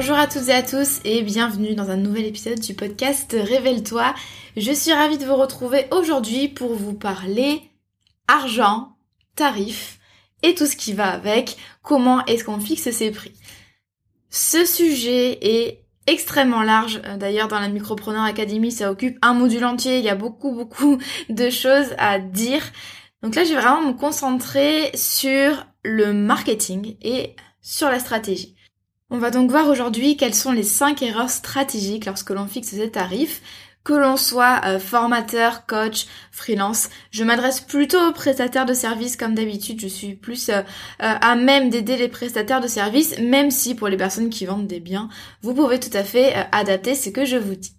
Bonjour à toutes et à tous et bienvenue dans un nouvel épisode du podcast Révèle-toi. Je suis ravie de vous retrouver aujourd'hui pour vous parler argent, tarifs et tout ce qui va avec, comment est-ce qu'on fixe ses prix? Ce sujet est extrêmement large. D'ailleurs, dans la Micropreneur Academy, ça occupe un module entier. Il y a beaucoup, beaucoup de choses à dire. Donc là, je vais vraiment me concentrer sur le marketing et sur la stratégie. On va donc voir aujourd'hui quelles sont les 5 erreurs stratégiques lorsque l'on fixe ses tarifs, que l'on soit euh, formateur, coach, freelance. Je m'adresse plutôt aux prestataires de services comme d'habitude, je suis plus euh, euh, à même d'aider les prestataires de services, même si pour les personnes qui vendent des biens, vous pouvez tout à fait adapter ce que je vous dis.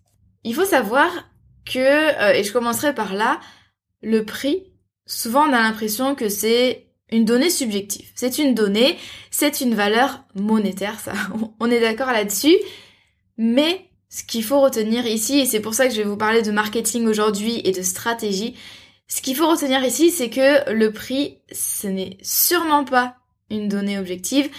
Il faut savoir que, et je commencerai par là, le prix, souvent on a l'impression que c'est une donnée subjective. C'est une donnée, c'est une valeur monétaire, ça, on est d'accord là-dessus. Mais ce qu'il faut retenir ici, et c'est pour ça que je vais vous parler de marketing aujourd'hui et de stratégie, ce qu'il faut retenir ici, c'est que le prix, ce n'est sûrement pas une donnée objective,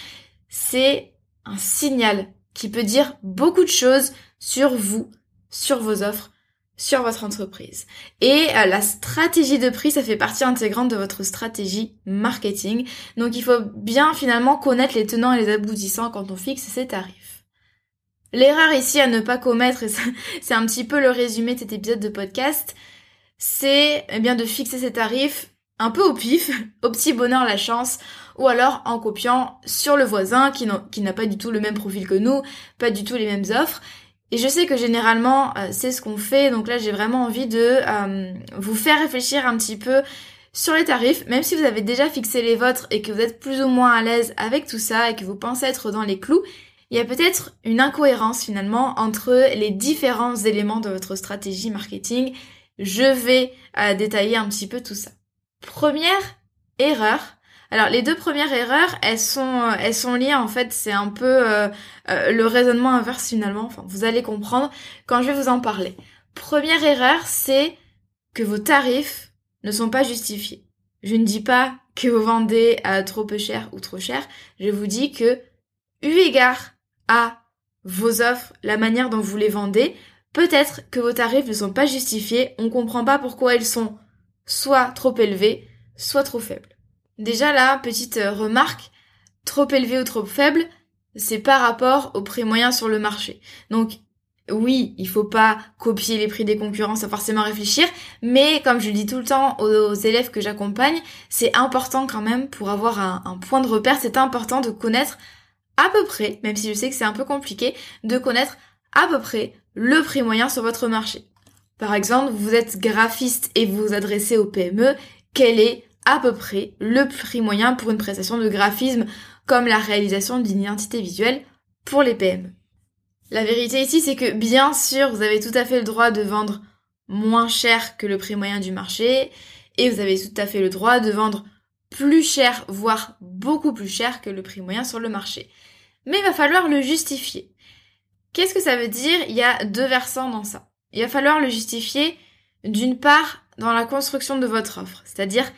c'est un signal qui peut dire beaucoup de choses sur vous, sur vos offres, sur votre entreprise. Et euh, la stratégie de prix, ça fait partie intégrante de votre stratégie marketing. Donc il faut bien finalement connaître les tenants et les aboutissants quand on fixe ses tarifs. L'erreur ici à ne pas commettre, et c'est un petit peu le résumé de cet épisode de podcast, c'est eh bien de fixer ses tarifs un peu au pif, au petit bonheur la chance, ou alors en copiant sur le voisin qui n'a pas du tout le même profil que nous, pas du tout les mêmes offres, et je sais que généralement, euh, c'est ce qu'on fait. Donc là, j'ai vraiment envie de euh, vous faire réfléchir un petit peu sur les tarifs, même si vous avez déjà fixé les vôtres et que vous êtes plus ou moins à l'aise avec tout ça et que vous pensez être dans les clous, il y a peut-être une incohérence finalement entre les différents éléments de votre stratégie marketing. Je vais euh, détailler un petit peu tout ça. Première erreur, alors les deux premières erreurs, elles sont, euh, elles sont liées en fait, c'est un peu euh, euh, le raisonnement inverse finalement. Enfin, vous allez comprendre quand je vais vous en parler. Première erreur, c'est que vos tarifs ne sont pas justifiés. Je ne dis pas que vous vendez à trop peu cher ou trop cher. Je vous dis que, eu égard à vos offres, la manière dont vous les vendez, peut-être que vos tarifs ne sont pas justifiés. On comprend pas pourquoi ils sont soit trop élevés, soit trop faibles. Déjà là, petite euh, remarque, trop élevé ou trop faible, c'est par rapport au prix moyen sur le marché. Donc oui, il faut pas copier les prix des concurrents sans forcément réfléchir, mais comme je le dis tout le temps aux, élèves que j'accompagne, c'est important quand même pour avoir un, un point de repère, c'est important de connaître à peu près, même si je sais que c'est un peu compliqué, de connaître à peu près le prix moyen sur votre marché. Par exemple, vous êtes graphiste et vous vous adressez au PME, quel est à peu près le prix moyen pour une prestation de graphisme comme la réalisation d'une identité visuelle pour les PME. La vérité ici, c'est que bien sûr, vous avez tout à fait le droit de vendre moins cher que le prix moyen du marché et vous avez tout à fait le droit de vendre plus cher, voire beaucoup plus cher que le prix moyen sur le marché. Mais il va falloir le justifier. Qu'est-ce que ça veut dire? Il y a deux versants dans ça. Il va falloir le justifier d'une part dans la construction de votre offre, c'est-à-dire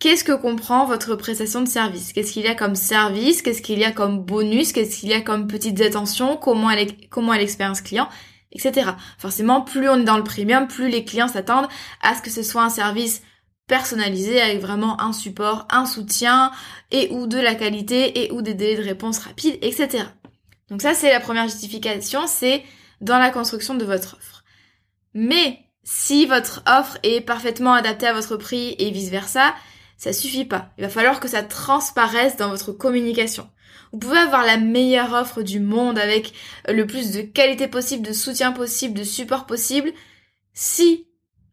qu'est-ce que comprend votre prestation de service? Qu'est-ce qu'il y a comme service? Qu'est-ce qu'il y a comme bonus? Qu'est-ce qu'il y a comme petites attentions? Comment est, comment est l'expérience client? Etc. Forcément, plus on est dans le premium, plus les clients s'attendent à ce que ce soit un service personnalisé avec vraiment un support, un soutien et ou de la qualité et ou des délais de réponse rapides, etc. Donc ça, c'est la première justification, c'est dans la construction de votre offre. Mais si votre offre est parfaitement adaptée à votre prix et vice versa, ça suffit pas. Il va falloir que ça transparaisse dans votre communication. Vous pouvez avoir la meilleure offre du monde avec le plus de qualité possible, de soutien possible, de support possible. Si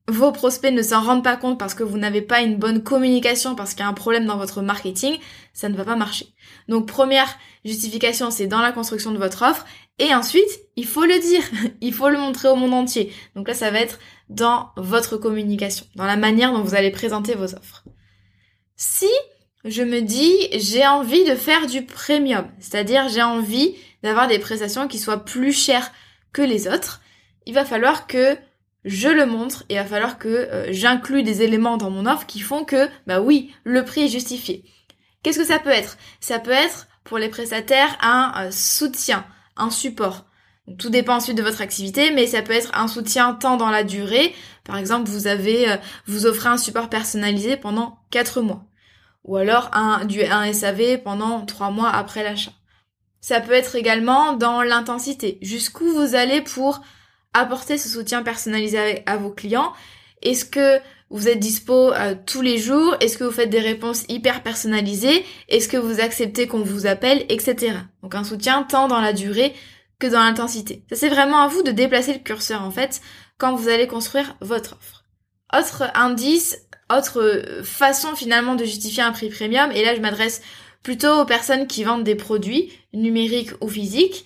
vos prospects ne s'en rendent pas compte parce que vous n'avez pas une bonne communication, parce qu'il y a un problème dans votre marketing, ça ne va pas marcher. Donc première justification, c'est dans la construction de votre offre. Et ensuite, il faut le dire, il faut le montrer au monde entier. Donc là, ça va être dans votre communication, dans la manière dont vous allez présenter vos offres. Si je me dis j'ai envie de faire du premium, c'est-à-dire j'ai envie d'avoir des prestations qui soient plus chères que les autres, il va falloir que je le montre et il va falloir que euh, j'inclue des éléments dans mon offre qui font que bah oui, le prix est justifié. Qu'est-ce que ça peut être? Ça peut être pour les prestataires un euh, soutien, un support. tout dépend ensuite de votre activité, mais ça peut être un soutien tant dans la durée. Par exemple, vous avez, euh, vous offrez un support personnalisé pendant 4 mois ou alors un, du, un SAV pendant trois mois après l'achat. Ça peut être également dans l'intensité. Jusqu'où vous allez pour apporter ce soutien personnalisé à, vos clients? Est-ce que vous êtes dispo euh, tous les jours? Est-ce que vous faites des réponses hyper personnalisées? Est-ce que vous acceptez qu'on vous appelle? Etc. Donc un soutien tant dans la durée que dans l'intensité. Ça c'est vraiment à vous de déplacer le curseur en fait quand vous allez construire votre offre. Autre indice, autre euh, façon finalement de justifier un prix premium, et là je m'adresse plutôt aux personnes qui vendent des produits numériques ou physiques.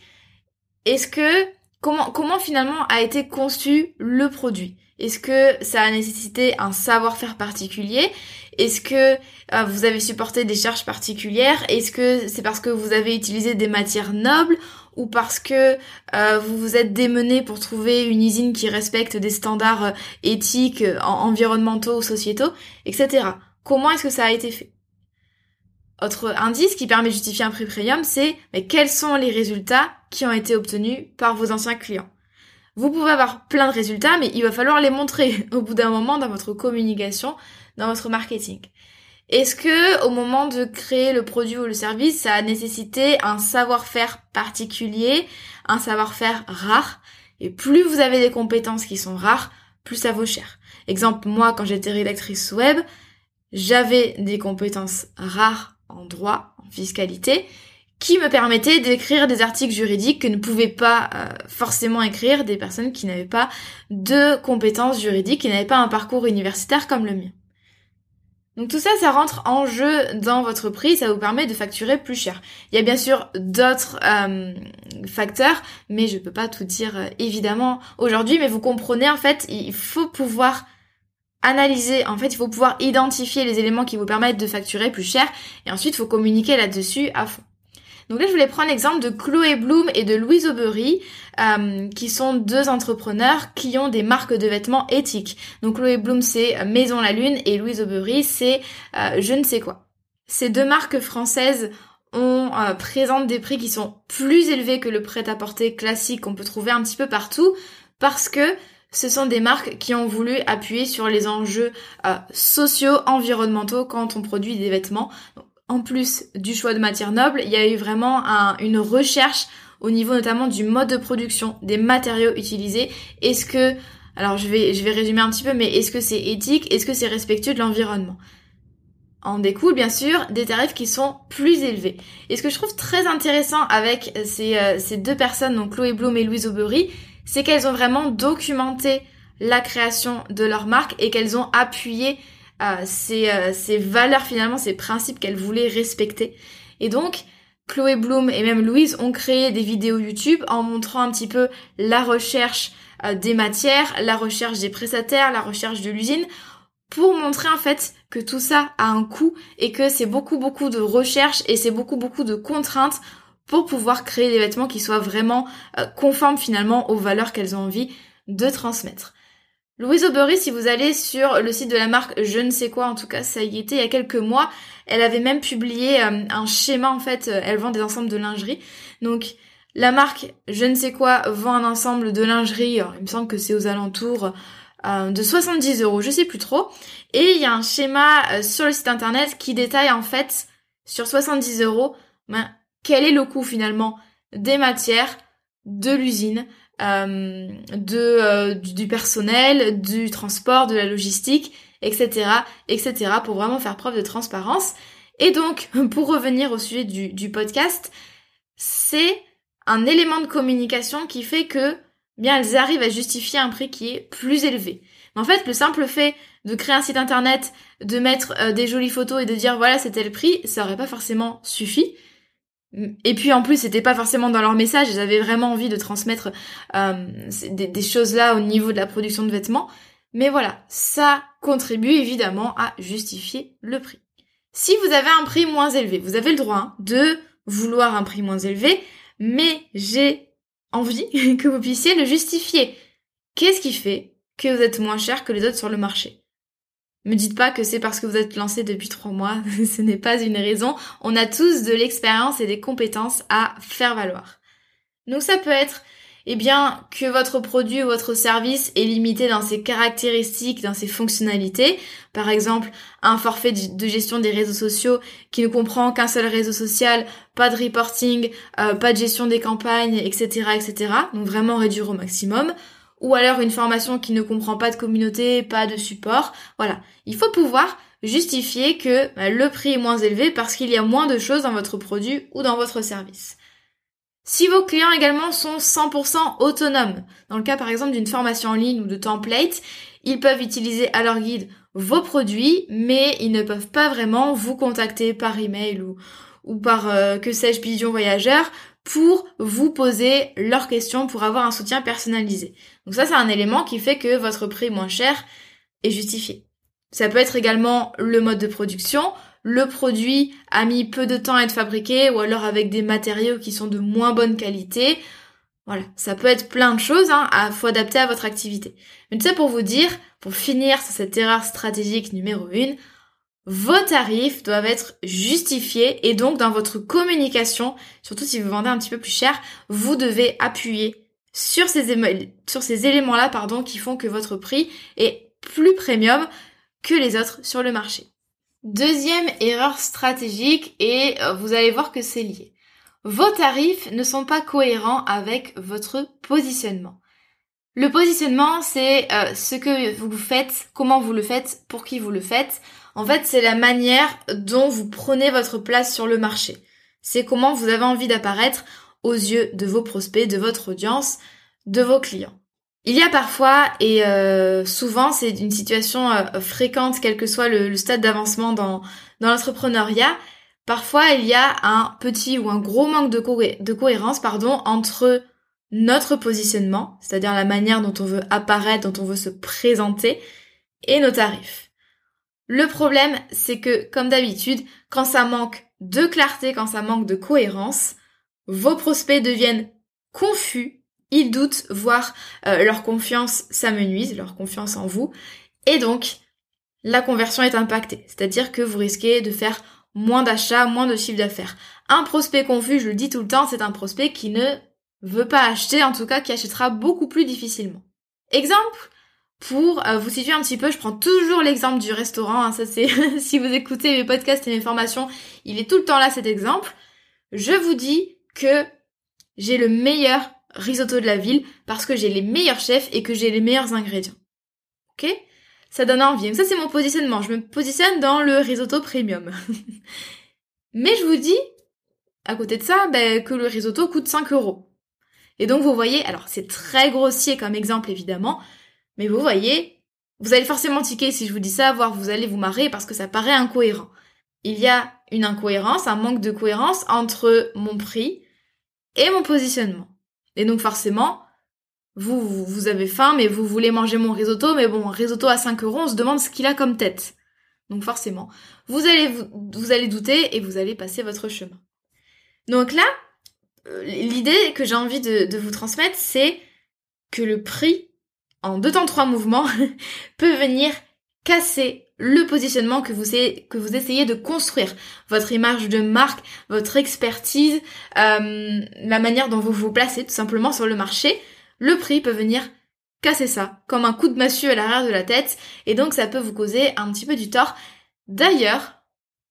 Est-ce que comment comment finalement a été conçu le produit? Est-ce que ça a nécessité un savoir-faire particulier? Est-ce que euh, vous avez supporté des charges particulières? Est-ce que c'est parce que vous avez utilisé des matières nobles? Ou parce que euh, vous vous êtes démené pour trouver une usine qui respecte des standards euh, éthiques, euh, environnementaux, sociétaux, etc. Comment est-ce que ça a été fait? Autre indice qui permet de justifier un prix premium, c'est mais quels sont les résultats qui ont été obtenus par vos anciens clients? Vous pouvez avoir plein de résultats, mais il va falloir les montrer au bout d'un moment dans votre communication, dans votre marketing. Est-ce que au moment de créer le produit ou le service, ça a nécessité un savoir-faire particulier, un savoir-faire rare? Et plus vous avez des compétences qui sont rares, plus ça vaut cher. Exemple, moi, quand j'étais rédactrice web, j'avais des compétences rares en droit, en fiscalité, qui me permettaient d'écrire des articles juridiques que ne pouvaient pas euh, forcément écrire des personnes qui n'avaient pas de compétences juridiques, qui n'avaient pas un parcours universitaire comme le mien. Donc tout ça, ça rentre en jeu dans votre prix, ça vous permet de facturer plus cher. Il y a bien sûr d'autres euh, facteurs, mais je peux pas tout dire euh, évidemment aujourd'hui, mais vous comprenez en fait, il faut pouvoir analyser, en fait, il faut pouvoir identifier les éléments qui vous permettent de facturer plus cher, et ensuite il faut communiquer là-dessus à fond. Donc là, je voulais prendre l'exemple de Chloé Bloom et de Louise Aubery, euh, qui sont deux entrepreneurs qui ont des marques de vêtements éthiques. Donc Chloé Bloom, c'est Maison la Lune et Louise Aubery, c'est euh, je ne sais quoi. Ces deux marques françaises ont euh, des prix qui sont plus élevés que le prêt-à-porter classique qu'on peut trouver un petit peu partout, parce que ce sont des marques qui ont voulu appuyer sur les enjeux sociaux, environnementaux quand on produit des vêtements en plus du choix de matières nobles, il y a eu vraiment une recherche au niveau notamment du mode de production, des matériaux utilisés. Est-ce que, alors je vais, résumer un petit peu, mais est-ce que c'est éthique? Est-ce que c'est respectueux de l'environnement? En découle bien sûr des tarifs qui sont plus élevés. Et ce que je trouve très intéressant avec ces, euh, ces deux personnes, donc Chloé Bloom et Louise Aubery, c'est qu'elles ont vraiment documenté la création de leur marque et qu'elles ont appuyé ces, euh, ces valeurs finalement, ces principes qu'elle voulait respecter. Et donc, Chloé Bloom et même Louise ont créé des vidéos YouTube en montrant un petit peu la recherche euh, des matières, la recherche des prestataires, la recherche de l'usine, pour montrer en fait que tout ça a un coût et que c'est beaucoup beaucoup de recherche et c'est beaucoup beaucoup de contraintes pour pouvoir créer des vêtements qui soient vraiment euh, conformes finalement aux valeurs qu'elles ont envie de transmettre. Louise Aubery, si vous allez sur le site de la marque Je ne sais quoi, en tout cas ça y était il y a quelques mois, elle avait même publié euh, un schéma en fait, euh, elle vend des ensembles de lingerie. Donc la marque Je ne sais quoi vend un ensemble de lingerie, il me semble que c'est aux alentours euh, de 70 euros, je sais plus trop. Et il y a un schéma sur le site internet qui détaille en fait sur 70 euros ben, quel est le coût finalement des matières, de l'usine, euh, de euh, du, personnel, du transport, de la logistique, etc., etc., pour vraiment faire preuve de transparence. Et donc, pour revenir au sujet du, podcast, c'est un élément de communication qui fait que bien elles arrivent à justifier un prix qui est plus élevé. En fait, le simple fait de créer un site internet, de mettre euh, des jolies photos et de dire voilà c'était le prix, ça aurait pas forcément suffi. Et puis en plus, c'était pas forcément dans leur message, ils avaient vraiment envie de transmettre euh, des, choses là au niveau de la production de vêtements. Mais voilà, ça contribue évidemment à justifier le prix. Si vous avez un prix moins élevé, vous avez le droit hein, de vouloir un prix moins élevé, mais j'ai envie que vous puissiez le justifier. Qu'est-ce qui fait que vous êtes moins cher que les autres sur le marché? Me dites pas que c'est parce que vous êtes lancé depuis trois mois, ce n'est pas une raison. On a tous de l'expérience et des compétences à faire valoir. Donc ça peut être, eh bien, que votre produit ou votre service est limité dans ses caractéristiques, dans ses fonctionnalités. Par exemple, un forfait de gestion des réseaux sociaux qui ne comprend qu'un seul réseau social, pas de reporting, euh, pas de gestion des campagnes, etc., etc. Donc vraiment réduire au maximum ou alors une formation qui ne comprend pas de communauté, pas de support. Voilà, il faut pouvoir justifier que bah, le prix est moins élevé parce qu'il y a moins de choses dans votre produit ou dans votre service. Si vos clients également sont 100% autonomes, dans le cas par exemple d'une formation en ligne ou de template, ils peuvent utiliser à leur guide vos produits, mais ils ne peuvent pas vraiment vous contacter par email ou, ou par euh, que sais-je pigeon voyageur pour vous poser leurs questions pour avoir un soutien personnalisé. Donc ça, c'est un élément qui fait que votre prix moins cher est justifié. Ça peut être également le mode de production. Le produit a mis peu de temps à être fabriqué ou alors avec des matériaux qui sont de moins bonne qualité. Voilà, ça peut être plein de choses, hein, à faut adapter à votre activité. Mais tout ça pour vous dire, pour finir sur cette erreur stratégique numéro 1, vos tarifs doivent être justifiés et donc dans votre communication, surtout si vous vendez un petit peu plus cher, vous devez appuyer sur ces, éléments-là pardon, qui font que votre prix est plus premium que les autres sur le marché. Deuxième erreur stratégique et euh, vous allez voir que c'est lié. Vos tarifs ne sont pas cohérents avec votre positionnement. Le positionnement, c'est euh, ce que vous faites, comment vous le faites, pour qui vous le faites. En fait, c'est la manière dont vous prenez votre place sur le marché. C'est comment vous avez envie d'apparaître aux yeux de vos prospects, de votre audience, de vos clients. Il y a parfois, et euh, souvent c'est une situation euh, fréquente, quel que soit le, stade d'avancement dans, dans l'entrepreneuriat, parfois il y a un petit ou un gros manque de, de cohérence pardon, entre notre positionnement, c'est-à-dire la manière dont on veut apparaître, dont on veut se présenter, et nos tarifs. Le problème, c'est que, comme d'habitude, quand ça manque de clarté, quand ça manque de cohérence, vos prospects deviennent confus, ils doutent, voire euh, leur confiance s'amenuise, leur confiance en vous, et donc la conversion est impactée. C'est-à-dire que vous risquez de faire moins d'achats, moins de chiffre d'affaires. Un prospect confus, je le dis tout le temps, c'est un prospect qui ne veut pas acheter, en tout cas qui achètera beaucoup plus difficilement. Exemple, pour euh, vous situer un petit peu, je prends toujours l'exemple du restaurant, hein, ça c'est si vous écoutez mes podcasts et mes formations, il est tout le temps là cet exemple. Je vous dis que j'ai le meilleur risotto de la ville parce que j'ai les meilleurs chefs et que j'ai les meilleurs ingrédients. Ok? Ça donne envie. Donc ça c'est mon positionnement. Je me positionne dans le risotto premium. Mais je vous dis, à côté de ça, ben, que le risotto coûte 5 euros. Et donc vous voyez, alors c'est très grossier comme exemple évidemment, mais vous voyez, vous allez forcément tiquer si je vous dis ça, voire vous allez vous marrer parce que ça paraît incohérent. Il y a une incohérence, un manque de cohérence entre mon prix et mon positionnement. Et donc forcément, vous, vous, avez faim, mais vous voulez manger mon risotto, mais bon, risotto à 5 euros, on se demande ce qu'il a comme tête. Donc forcément, vous allez, douter et vous allez passer votre chemin. Donc là, euh, l'idée que j'ai envie de vous transmettre, c'est que le prix en deux temps trois mouvements, peut venir casser le positionnement que vous, essayez de construire, votre image de marque, votre expertise, euh, la manière dont vous vous placez tout simplement sur le marché, le prix peut venir casser ça, comme un coup de massue à l'arrière de la tête, et donc ça peut vous causer un petit peu du tort. D'ailleurs,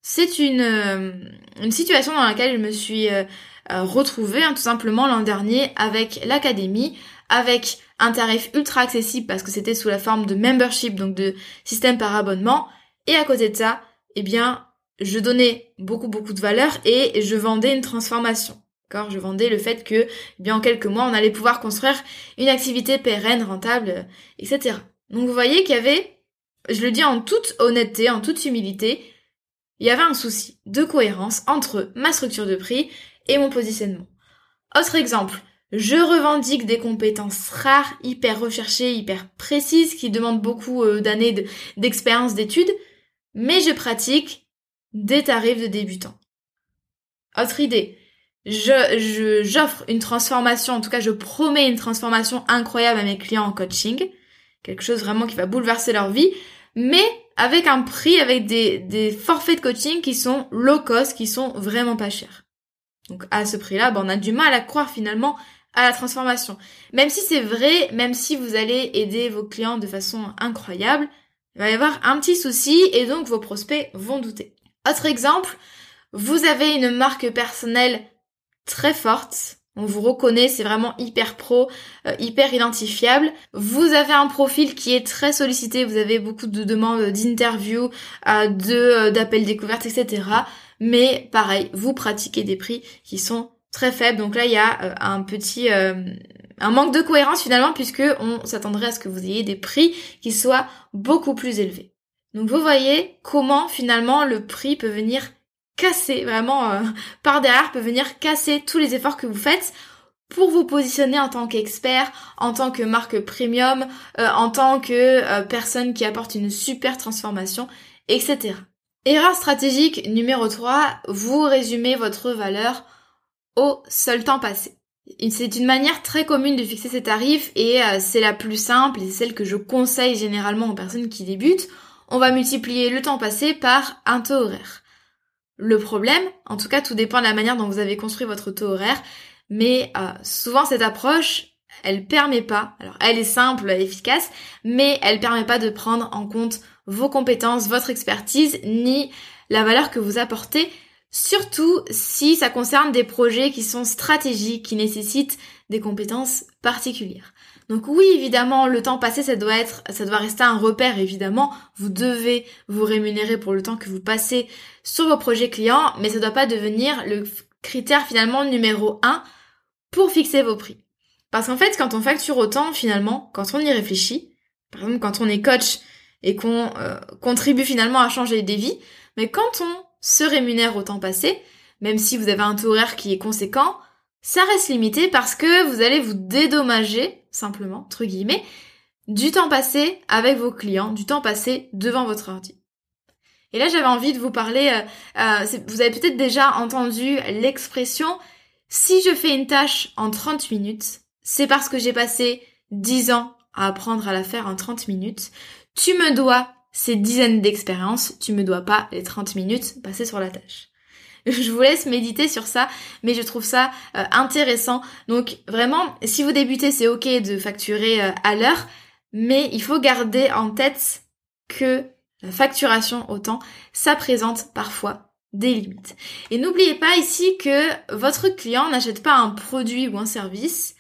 c'est une, euh, une situation dans laquelle je me suis euh, retrouvée hein, tout simplement l'an dernier avec l'académie, avec un tarif ultra accessible parce que c'était sous la forme de membership, donc de système par abonnement. Et à côté de ça, eh bien, je donnais beaucoup beaucoup de valeur et je vendais une transformation. D'accord? Je vendais le fait que, eh bien, en quelques mois, on allait pouvoir construire une activité pérenne, rentable, etc. Donc vous voyez qu'il y avait, je le dis en toute honnêteté, en toute humilité, il y avait un souci de cohérence entre ma structure de prix et mon positionnement. Autre exemple, je revendique des compétences rares, hyper recherchées, hyper précises, qui demandent beaucoup euh, d'années d'expérience d'études, mais je pratique des tarifs de débutants. Autre idée, je, j'offre une transformation, en tout cas je promets une transformation incroyable à mes clients en coaching, quelque chose vraiment qui va bouleverser leur vie, mais avec un prix, avec des, des forfaits de coaching qui sont low cost, qui sont vraiment pas chers. Donc à ce prix-là, ben, on a du mal à croire finalement à la transformation. Même si c'est vrai, même si vous allez aider vos clients de façon incroyable, il va y avoir un petit souci et donc vos prospects vont douter. Autre exemple, vous avez une marque personnelle très forte. On vous reconnaît, c'est vraiment hyper pro, euh, hyper identifiable. Vous avez un profil qui est très sollicité, vous avez beaucoup de demandes d'interviews, euh, euh, d'appels découvertes, etc. Mais pareil, vous pratiquez des prix qui sont très faible. Donc là, il y a euh, un petit euh, un manque de cohérence finalement puisque on s'attendrait à ce que vous ayez des prix qui soient beaucoup plus élevés. Donc vous voyez comment finalement le prix peut venir casser vraiment euh, par derrière peut venir casser tous les efforts que vous faites pour vous positionner en tant qu'expert, en tant que marque premium, en tant que personne qui apporte une super transformation, etc. Erreur stratégique numéro 3, vous résumez votre valeur au seul temps passé. C'est une manière très commune de fixer ses tarifs et euh, c'est la plus simple et celle que je conseille généralement aux personnes qui débutent. On va multiplier le temps passé par un taux horaire. Le problème, en tout cas tout dépend de la manière dont vous avez construit votre taux horaire, mais euh, souvent cette approche, elle permet pas, alors elle est simple, efficace, mais elle permet pas de prendre en compte vos compétences, votre expertise, ni la valeur que vous apportez Surtout si ça concerne des projets qui sont stratégiques, qui nécessitent des compétences particulières. Donc oui, évidemment, le temps passé, ça doit être, ça doit rester un repère, évidemment. Vous devez vous rémunérer pour le temps que vous passez sur vos projets clients, mais ça doit pas devenir le critère finalement numéro un pour fixer vos prix. Parce qu'en fait, quand on facture autant, finalement, quand on y réfléchit, par exemple, quand on est coach et qu'on euh, contribue finalement à changer des vies, mais quand on se rémunère au temps passé, même si vous avez un taux horaire qui est conséquent, ça reste limité parce que vous allez vous dédommager, simplement, entre guillemets, du temps passé avec vos clients, du temps passé devant votre ordi. Et là, j'avais envie de vous parler, euh, euh, vous avez peut-être déjà entendu l'expression si je fais une tâche en 30 minutes, c'est parce que j'ai passé 10 ans à apprendre à la faire en 30 minutes. Tu me dois ces dizaines d'expériences, tu me dois pas les 30 minutes passées sur la tâche. Je vous laisse méditer sur ça, mais je trouve ça euh, intéressant. Donc vraiment, si vous débutez, c'est ok de facturer euh, à l'heure, mais il faut garder en tête que la facturation au temps, ça présente parfois des limites. Et n'oubliez pas ici que votre client n'achète pas un produit ou un service,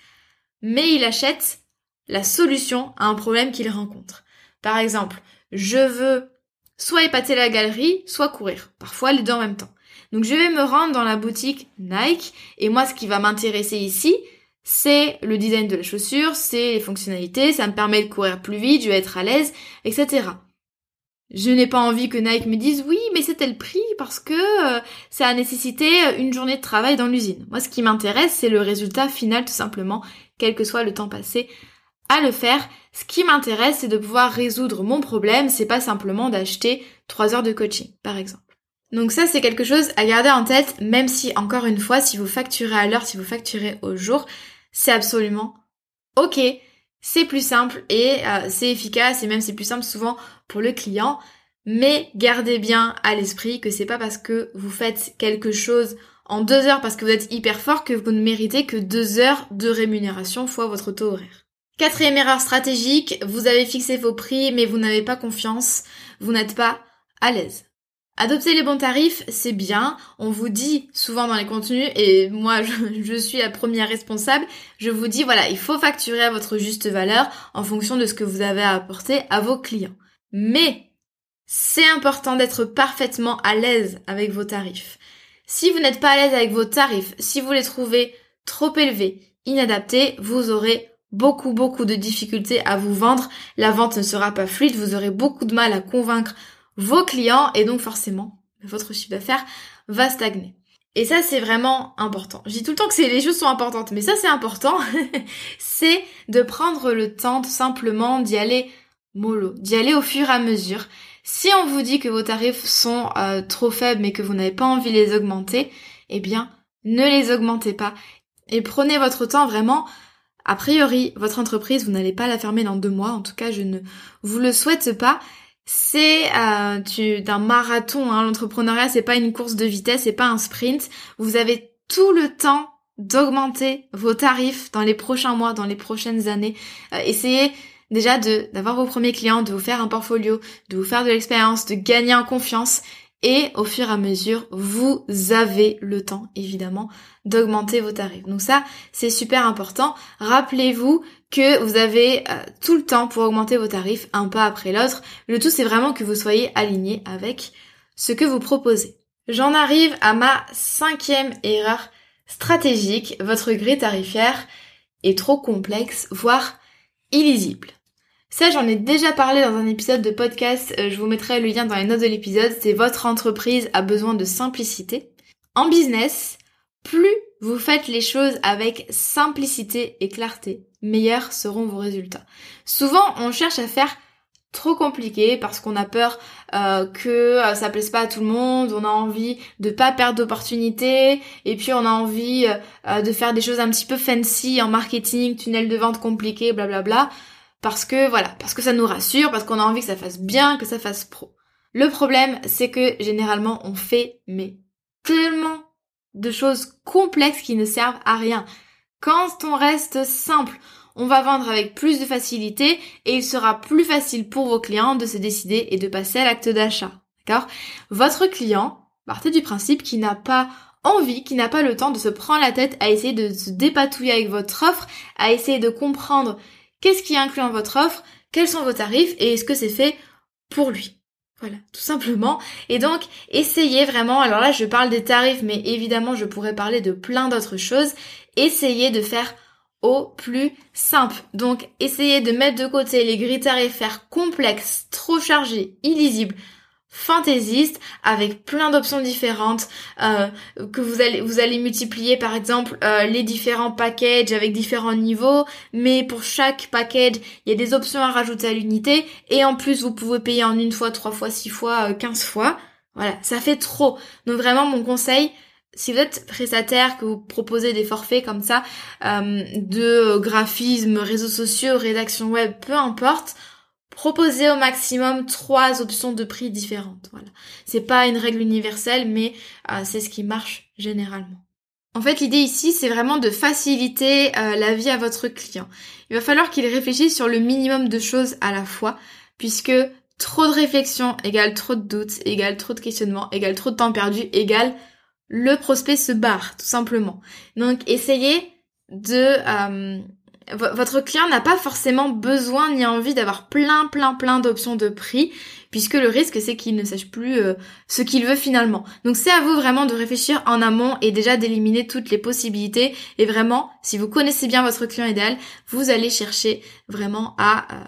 mais il achète la solution à un problème qu'il rencontre. Par exemple, je veux soit épater la galerie, soit courir. Parfois les deux en même temps. Donc je vais me rendre dans la boutique Nike et moi ce qui va m'intéresser ici, c'est le design de la chaussure, c'est les fonctionnalités, ça me permet de courir plus vite, je vais être à l'aise, etc. Je n'ai pas envie que Nike me dise oui, mais c'était le prix parce que euh, ça a nécessité une journée de travail dans l'usine. Moi, ce qui m'intéresse, c'est le résultat final tout simplement, quel que soit le temps passé à le faire. Ce qui m'intéresse, c'est de pouvoir résoudre mon problème, c'est pas simplement d'acheter 3 heures de coaching, par exemple. Donc ça, c'est quelque chose à garder en tête, même si, encore une fois, si vous facturez à l'heure, si vous facturez au jour, c'est absolument ok. c'est plus simple et euh, c'est efficace et même c'est plus simple souvent pour le client. Mais gardez bien à l'esprit que c'est pas parce que vous faites quelque chose en deux heures parce que vous êtes hyper fort que vous ne méritez que deux heures de rémunération fois votre taux horaire. Quatrième erreur stratégique, vous avez fixé vos prix mais vous n'avez pas confiance, vous n'êtes pas à l'aise. Adopter les bons tarifs, c'est bien. On vous dit souvent dans les contenus, et moi je, suis la première responsable, je vous dis voilà, il faut facturer à votre juste valeur en fonction de ce que vous avez à apporter à vos clients. Mais c'est important d'être parfaitement à l'aise avec vos tarifs. Si vous n'êtes pas à l'aise avec vos tarifs, si vous les trouvez trop élevés, inadaptés, vous aurez beaucoup beaucoup de difficultés à vous vendre, la vente ne sera pas fluide, vous aurez beaucoup de mal à convaincre vos clients et donc forcément votre chiffre d'affaires va stagner. Et ça c'est vraiment important. Je dis tout le temps que les choses sont importantes, mais ça c'est important, c'est de prendre le temps tout simplement d'y aller mollo, d'y aller au fur et à mesure. Si on vous dit que vos tarifs sont euh, trop faibles mais que vous n'avez pas envie de les augmenter, eh bien ne les augmentez pas et prenez votre temps vraiment. A priori, votre entreprise, vous n'allez pas la fermer dans deux mois. En tout cas, je ne vous le souhaite pas c'est euh, d'un marathon. Hein. L'entrepreneuriat, c'est pas une course de vitesse, c'est pas un sprint. Vous avez tout le temps d'augmenter vos tarifs dans les prochains mois, dans les prochaines années. Euh, essayez déjà d'avoir vos premiers clients, de vous faire un portfolio, de vous faire de l'expérience, de gagner en confiance et au fur et à mesure, vous avez le temps, évidemment, d'augmenter vos tarifs. Donc ça, c'est super important. Rappelez-vous que vous avez euh, tout le temps pour augmenter vos tarifs, un pas après l'autre. Le tout, c'est vraiment que vous soyez aligné avec ce que vous proposez. J'en arrive à ma cinquième erreur stratégique. Votre grille tarifaire est trop complexe, voire illisible. Ça, j'en ai déjà parlé dans un épisode de podcast, euh, je vous mettrai le lien dans les notes de l'épisode, c'est votre entreprise a besoin de simplicité. En business, plus vous faites les choses avec simplicité et clarté, meilleurs seront vos résultats. Souvent, on cherche à faire trop compliqué parce qu'on a peur euh, que euh, ça plaise pas à tout le monde, on a envie de pas perdre d'opportunités et puis on a envie de faire des choses un petit peu fancy en marketing, tunnel de vente compliqué, blablabla. Bla bla parce que voilà, parce que ça nous rassure, parce qu'on a envie que ça fasse bien, que ça fasse pro. Le problème, c'est que généralement on fait mais tellement de choses complexes qui ne servent à rien. Quand on reste simple, on va vendre avec plus de facilité et il sera plus facile pour vos clients de se décider et de passer à l'acte d'achat. D'accord? Votre client, partez du principe qu'il n'a pas envie, qui n'a pas le temps de se prendre la tête à essayer de se dépatouiller avec votre offre, à essayer de comprendre qu'est-ce qui est inclus dans votre offre, quels sont vos tarifs? Et est-ce que c'est fait pour lui? Voilà, tout simplement. Et donc, essayez vraiment, alors là je parle des tarifs, mais évidemment je pourrais parler de plein d'autres choses, essayez de faire au plus simple. Donc, essayez de mettre de côté les grilles tarifaires complexes, trop chargées, illisibles, fantaisiste avec plein d'options différentes euh, que vous allez vous allez multiplier par exemple euh, les différents packages avec différents niveaux mais pour chaque package il y a des options à rajouter à l'unité et en plus vous pouvez payer en une fois trois fois six fois euh, quinze fois. Voilà ça fait trop. Donc vraiment mon conseil si vous êtes prestataire, que vous proposez des forfaits comme ça, de graphisme, réseaux sociaux, rédaction web, peu importe, proposer au maximum trois options de prix différentes. Voilà. C'est pas une règle universelle, mais euh, c'est ce qui marche généralement. En fait, l'idée ici, c'est vraiment de faciliter euh, la vie à votre client. Il va falloir qu'il réfléchisse sur le minimum de choses à la fois, puisque trop de réflexion égale trop de doutes, égale trop de questionnements, égale trop de temps perdu, égale le prospect se barre, tout simplement. Donc, essayez de euh, votre client n'a pas forcément besoin ni envie d'avoir plein plein plein d'options de prix puisque le risque c'est qu'il ne sache plus euh, ce qu'il veut finalement. Donc c'est à vous vraiment de réfléchir en amont et déjà d'éliminer toutes les possibilités et vraiment si vous connaissez bien votre client idéal, vous allez chercher vraiment à euh,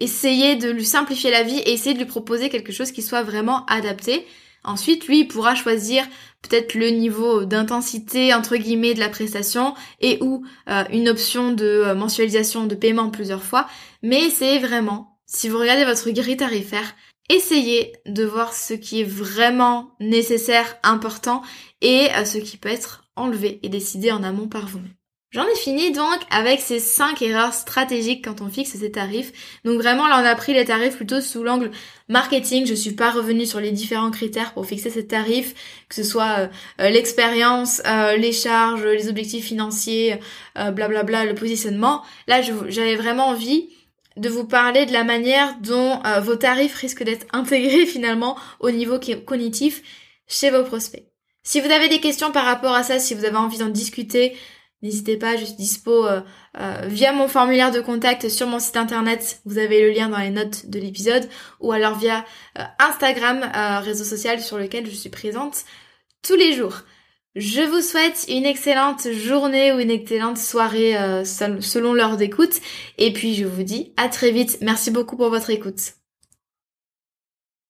essayer de lui simplifier la vie et essayer de lui proposer quelque chose qui soit vraiment adapté. Ensuite, lui, il pourra choisir peut-être le niveau d'intensité entre guillemets de la prestation et ou euh, une option de euh, mensualisation de paiement plusieurs fois. Mais c'est vraiment, si vous regardez votre grille tarifaire, essayez de voir ce qui est vraiment nécessaire, important et euh, ce qui peut être enlevé et décidé en amont par vous-même. J'en ai fini donc avec ces 5 erreurs stratégiques quand on fixe ses tarifs. Donc vraiment là on a pris les tarifs plutôt sous l'angle marketing. Je suis pas revenue sur les différents critères pour fixer ces tarifs, que ce soit euh, euh, l'expérience, euh, les charges, les objectifs financiers, blablabla, bla bla, le positionnement. Là j'avais vraiment envie de vous parler de la manière dont vos tarifs risquent d'être intégrés finalement au niveau cognitif chez vos prospects. Si vous avez des questions par rapport à ça, si vous avez envie d'en discuter, N'hésitez pas, je suis dispo euh, euh, via mon formulaire de contact sur mon site internet. Vous avez le lien dans les notes de l'épisode ou alors via euh, Instagram, réseau social sur lequel je suis présente tous les jours. Je vous souhaite une excellente journée ou une excellente soirée selon l'heure d'écoute. Et puis je vous dis à très vite. Merci beaucoup pour votre écoute.